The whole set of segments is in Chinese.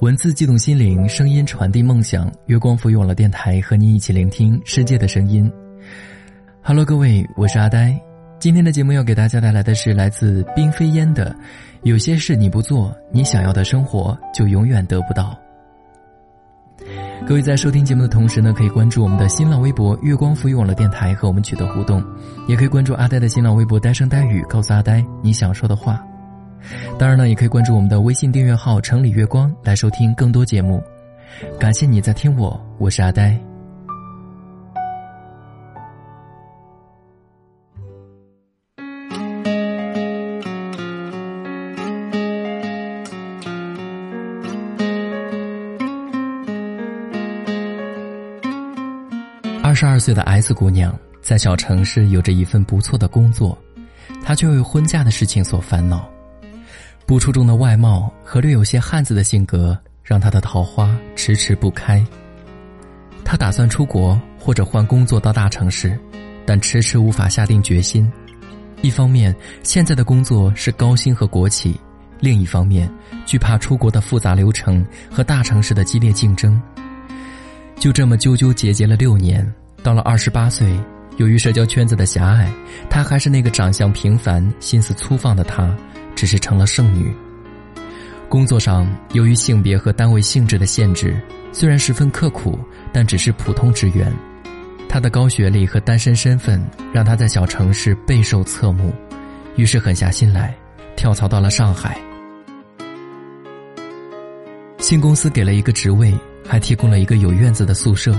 文字激动心灵，声音传递梦想。月光赋予网络电台和你一起聆听世界的声音。Hello，各位，我是阿呆。今天的节目要给大家带来的是来自冰飞烟的《有些事你不做，你想要的生活就永远得不到》。各位在收听节目的同时呢，可以关注我们的新浪微博“月光赋予网络电台”和我们取得互动，也可以关注阿呆的新浪微博“呆声呆语”，告诉阿呆你想说的话。当然呢，也可以关注我们的微信订阅号“城里月光”来收听更多节目。感谢你在听我，我是阿呆。二十二岁的 S 姑娘在小城市有着一份不错的工作，她却为婚嫁的事情所烦恼。不出众的外貌和略有些汉子的性格，让他的桃花迟迟不开。他打算出国或者换工作到大城市，但迟迟无法下定决心。一方面，现在的工作是高薪和国企；另一方面，惧怕出国的复杂流程和大城市的激烈竞争。就这么纠纠结结了六年，到了二十八岁，由于社交圈子的狭隘，他还是那个长相平凡、心思粗放的他。只是成了剩女。工作上，由于性别和单位性质的限制，虽然十分刻苦，但只是普通职员。他的高学历和单身身份让他在小城市备受侧目，于是狠下心来，跳槽到了上海。新公司给了一个职位，还提供了一个有院子的宿舍，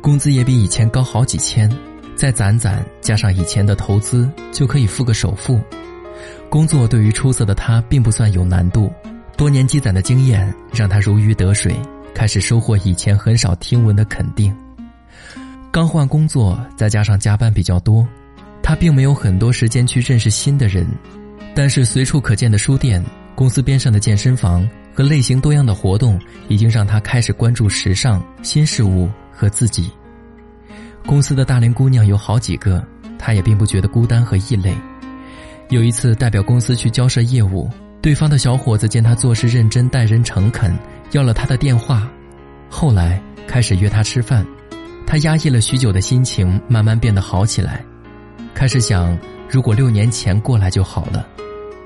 工资也比以前高好几千，再攒攒加上以前的投资，就可以付个首付。工作对于出色的他并不算有难度，多年积攒的经验让他如鱼得水，开始收获以前很少听闻的肯定。刚换工作，再加上加班比较多，他并没有很多时间去认识新的人。但是随处可见的书店、公司边上的健身房和类型多样的活动，已经让他开始关注时尚、新事物和自己。公司的大龄姑娘有好几个，他也并不觉得孤单和异类。有一次，代表公司去交涉业务，对方的小伙子见他做事认真、待人诚恳，要了他的电话。后来开始约他吃饭，他压抑了许久的心情慢慢变得好起来，开始想，如果六年前过来就好了。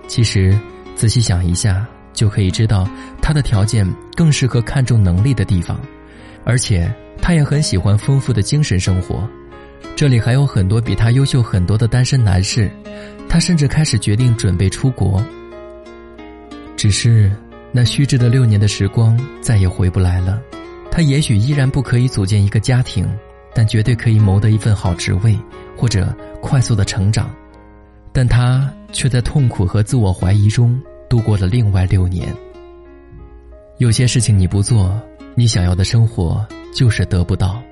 其实，仔细想一下，就可以知道他的条件更适合看重能力的地方，而且他也很喜欢丰富的精神生活。这里还有很多比他优秀很多的单身男士。他甚至开始决定准备出国。只是，那虚掷的六年的时光再也回不来了。他也许依然不可以组建一个家庭，但绝对可以谋得一份好职位，或者快速的成长。但他却在痛苦和自我怀疑中度过了另外六年。有些事情你不做，你想要的生活就是得不到。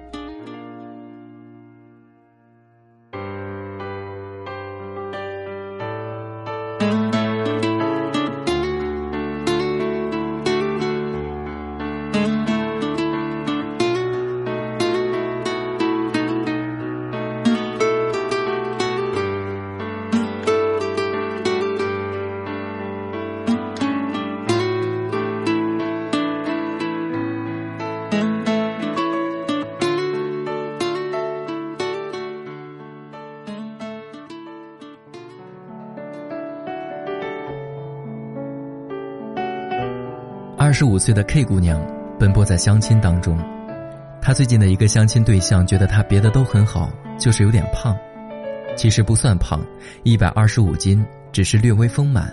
十五岁的 K 姑娘奔波在相亲当中，她最近的一个相亲对象觉得她别的都很好，就是有点胖。其实不算胖，一百二十五斤，只是略微丰满。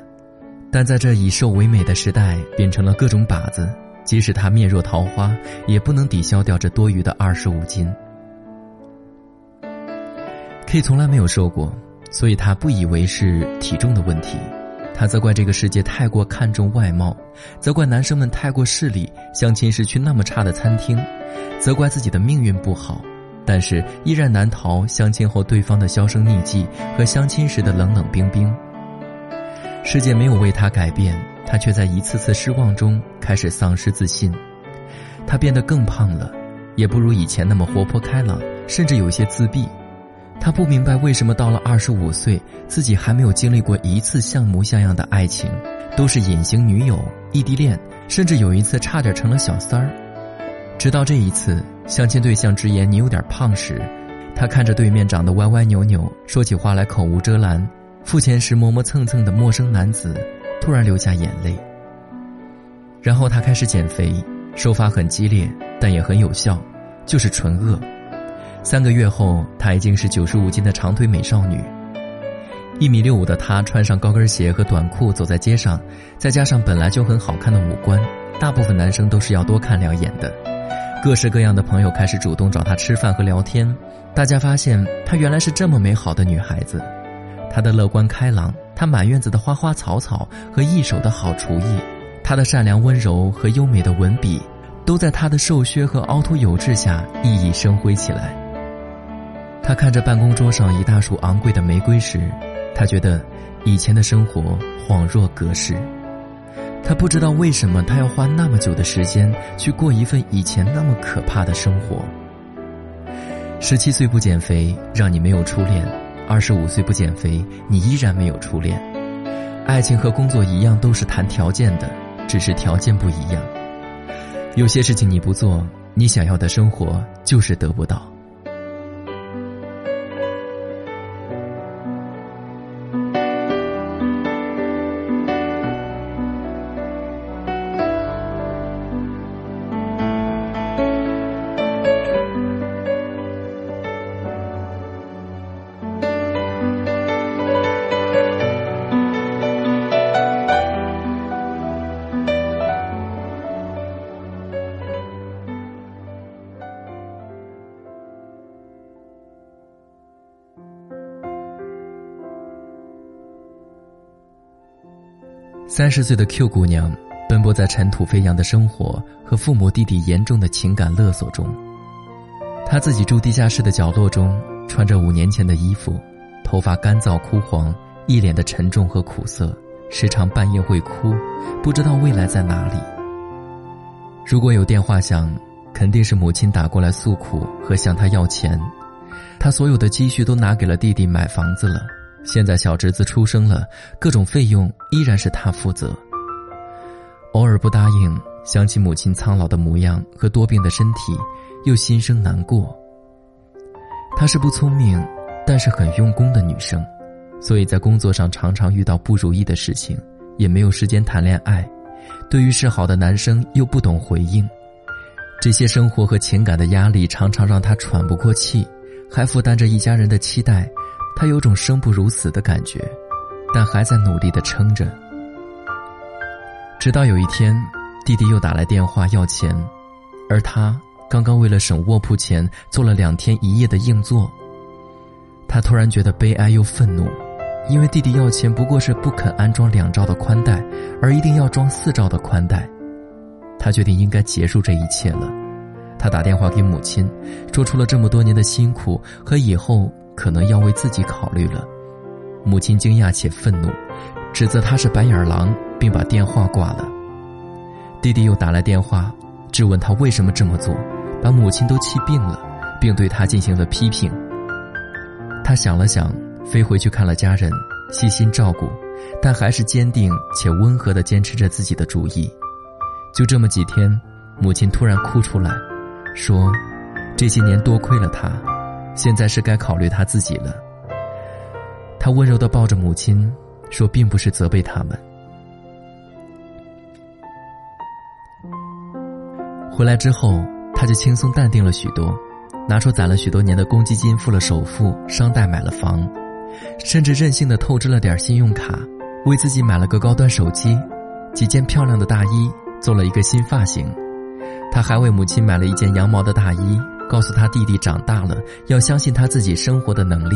但在这以瘦为美的时代，变成了各种靶子，即使她面若桃花，也不能抵消掉这多余的二十五斤。K 从来没有瘦过，所以她不以为是体重的问题。他责怪这个世界太过看重外貌，责怪男生们太过势利，相亲时去那么差的餐厅，责怪自己的命运不好，但是依然难逃相亲后对方的销声匿迹和相亲时的冷冷冰冰。世界没有为他改变，他却在一次次失望中开始丧失自信。他变得更胖了，也不如以前那么活泼开朗，甚至有些自闭。他不明白为什么到了二十五岁，自己还没有经历过一次像模像样的爱情，都是隐形女友、异地恋，甚至有一次差点成了小三儿。直到这一次，相亲对象直言你有点胖时，他看着对面长得歪歪扭扭、说起话来口无遮拦、付钱时磨磨蹭蹭的陌生男子，突然流下眼泪。然后他开始减肥，手法很激烈，但也很有效，就是纯饿。三个月后，她已经是九十五斤的长腿美少女。一米六五的她穿上高跟鞋和短裤走在街上，再加上本来就很好看的五官，大部分男生都是要多看两眼的。各式各样的朋友开始主动找她吃饭和聊天，大家发现她原来是这么美好的女孩子。她的乐观开朗，她满院子的花花草草和一手的好厨艺，她的善良温柔和优美的文笔，都在她的瘦削和凹凸有致下熠熠生辉起来。他看着办公桌上一大束昂贵的玫瑰时，他觉得以前的生活恍若隔世。他不知道为什么他要花那么久的时间去过一份以前那么可怕的生活。十七岁不减肥，让你没有初恋；二十五岁不减肥，你依然没有初恋。爱情和工作一样，都是谈条件的，只是条件不一样。有些事情你不做，你想要的生活就是得不到。三十岁的 Q 姑娘，奔波在尘土飞扬的生活和父母弟弟严重的情感勒索中。她自己住地下室的角落中，穿着五年前的衣服，头发干燥枯黄，一脸的沉重和苦涩，时常半夜会哭，不知道未来在哪里。如果有电话响，肯定是母亲打过来诉苦和向她要钱。她所有的积蓄都拿给了弟弟买房子了。现在小侄子出生了，各种费用依然是他负责。偶尔不答应，想起母亲苍老的模样和多病的身体，又心生难过。她是不聪明，但是很用功的女生，所以在工作上常常遇到不如意的事情，也没有时间谈恋爱。对于示好的男生又不懂回应，这些生活和情感的压力常常让她喘不过气，还负担着一家人的期待。他有种生不如死的感觉，但还在努力的撑着。直到有一天，弟弟又打来电话要钱，而他刚刚为了省卧铺钱做了两天一夜的硬座。他突然觉得悲哀又愤怒，因为弟弟要钱不过是不肯安装两兆的宽带，而一定要装四兆的宽带。他决定应该结束这一切了。他打电话给母亲，说出了这么多年的辛苦和以后。可能要为自己考虑了，母亲惊讶且愤怒，指责他是白眼狼，并把电话挂了。弟弟又打来电话，质问他为什么这么做，把母亲都气病了，并对他进行了批评。他想了想，飞回去看了家人，细心照顾，但还是坚定且温和地坚持着自己的主意。就这么几天，母亲突然哭出来，说：“这些年多亏了他。”现在是该考虑他自己了。他温柔的抱着母亲，说：“并不是责备他们。”回来之后，他就轻松淡定了许多，拿出攒了许多年的公积金付了首付，商贷买了房，甚至任性的透支了点信用卡，为自己买了个高端手机，几件漂亮的大衣，做了一个新发型。他还为母亲买了一件羊毛的大衣。告诉他弟弟长大了要相信他自己生活的能力。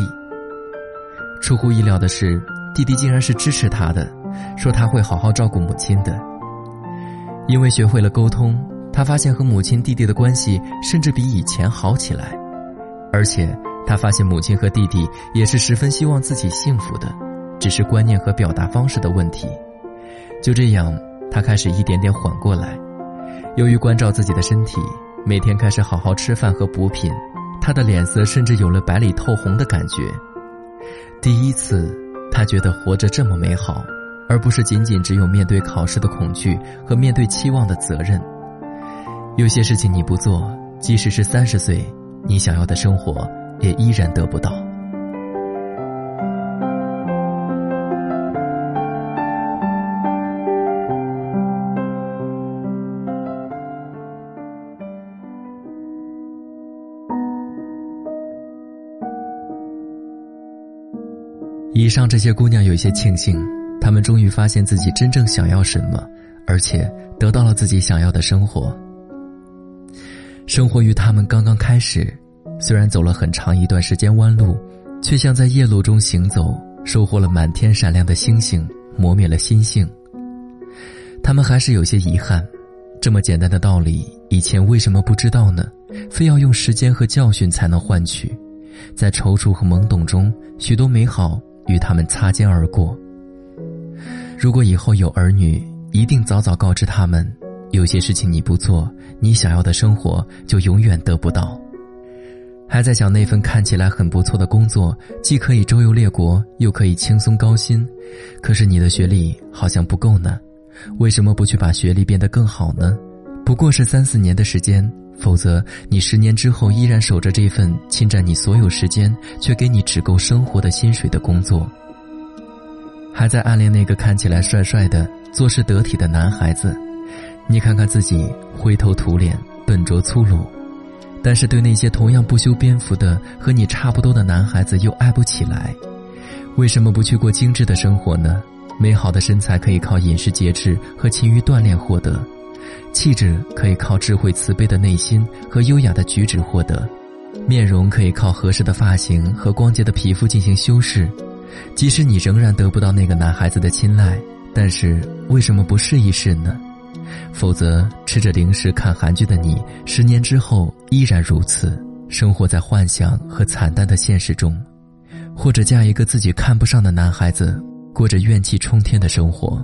出乎意料的是，弟弟竟然是支持他的，说他会好好照顾母亲的。因为学会了沟通，他发现和母亲、弟弟的关系甚至比以前好起来，而且他发现母亲和弟弟也是十分希望自己幸福的，只是观念和表达方式的问题。就这样，他开始一点点缓过来。由于关照自己的身体。每天开始好好吃饭和补品，他的脸色甚至有了白里透红的感觉。第一次，他觉得活着这么美好，而不是仅仅只有面对考试的恐惧和面对期望的责任。有些事情你不做，即使是三十岁，你想要的生活也依然得不到。以上这些姑娘有些庆幸，她们终于发现自己真正想要什么，而且得到了自己想要的生活。生活于他们刚刚开始，虽然走了很长一段时间弯路，却像在夜路中行走，收获了满天闪亮的星星，磨灭了心性。他们还是有些遗憾，这么简单的道理，以前为什么不知道呢？非要用时间和教训才能换取，在踌躇和懵懂中，许多美好与他们擦肩而过。如果以后有儿女，一定早早告知他们。有些事情你不做，你想要的生活就永远得不到。还在想那份看起来很不错的工作，既可以周游列国，又可以轻松高薪，可是你的学历好像不够呢。为什么不去把学历变得更好呢？不过是三四年的时间，否则你十年之后依然守着这份侵占你所有时间却给你只够生活的薪水的工作。还在暗恋那个看起来帅帅的、做事得体的男孩子。你看看自己灰头土脸、笨拙粗鲁，但是对那些同样不修边幅的和你差不多的男孩子又爱不起来。为什么不去过精致的生活呢？美好的身材可以靠饮食节制和勤于锻炼获得，气质可以靠智慧慈悲的内心和优雅的举止获得，面容可以靠合适的发型和光洁的皮肤进行修饰。即使你仍然得不到那个男孩子的青睐，但是为什么不试一试呢？否则，吃着零食看韩剧的你，十年之后依然如此，生活在幻想和惨淡的现实中；或者嫁一个自己看不上的男孩子，过着怨气冲天的生活。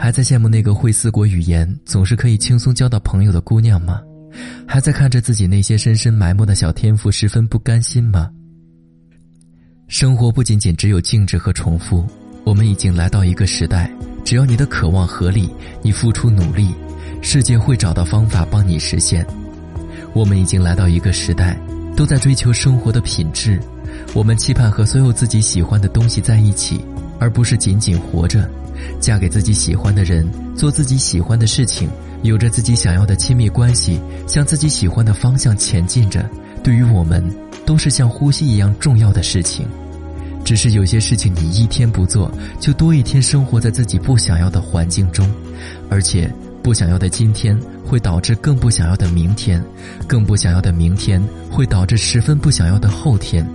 还在羡慕那个会四国语言、总是可以轻松交到朋友的姑娘吗？还在看着自己那些深深埋没的小天赋，十分不甘心吗？生活不仅仅只有静止和重复，我们已经来到一个时代。只要你的渴望合理，你付出努力，世界会找到方法帮你实现。我们已经来到一个时代，都在追求生活的品质。我们期盼和所有自己喜欢的东西在一起，而不是仅仅活着。嫁给自己喜欢的人，做自己喜欢的事情，有着自己想要的亲密关系，向自己喜欢的方向前进着。对于我们，都是像呼吸一样重要的事情。只是有些事情你一天不做，就多一天生活在自己不想要的环境中，而且不想要的今天会导致更不想要的明天，更不想要的明天会导致十分不想要的后天。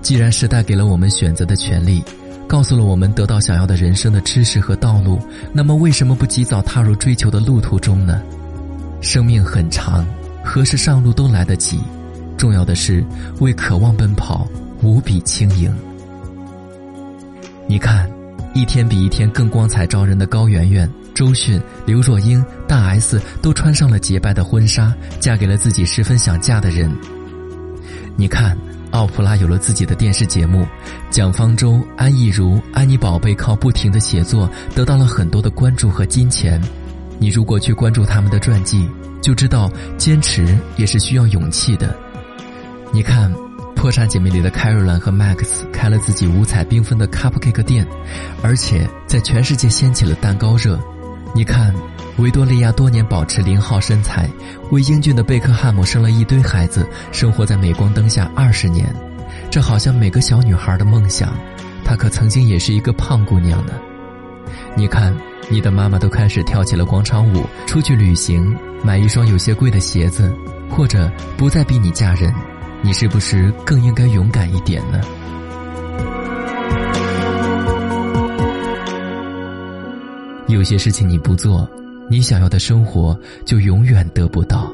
既然时代给了我们选择的权利，告诉了我们得到想要的人生的知识和道路，那么为什么不及早踏入追求的路途中呢？生命很长，何时上路都来得及，重要的是为渴望奔跑。无比轻盈。你看，一天比一天更光彩照人的高圆圆、周迅、刘若英、大 S 都穿上了洁白的婚纱，嫁给了自己十分想嫁的人。你看，奥普拉有了自己的电视节目，蒋方舟、安逸如、安妮宝贝靠不停的写作得到了很多的关注和金钱。你如果去关注他们的传记，就知道坚持也是需要勇气的。你看。破产姐妹里的 Caroline 和 Max 开了自己五彩缤纷的 Cupcake 店，而且在全世界掀起了蛋糕热。你看，维多利亚多年保持零号身材，为英俊的贝克汉姆生了一堆孩子，生活在镁光灯下二十年，这好像每个小女孩的梦想。她可曾经也是一个胖姑娘呢。你看，你的妈妈都开始跳起了广场舞，出去旅行，买一双有些贵的鞋子，或者不再逼你嫁人。你是不是更应该勇敢一点呢？有些事情你不做，你想要的生活就永远得不到。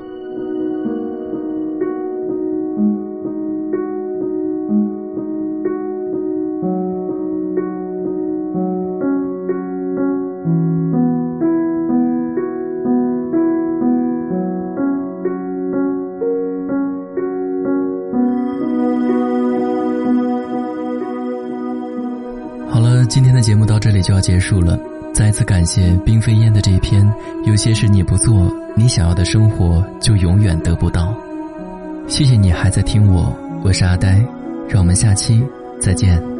好了今天的节目到这里就要结束了。再次感谢冰飞烟的这篇《有些事你不做，你想要的生活就永远得不到》。谢谢你还在听我，我是阿呆，让我们下期再见。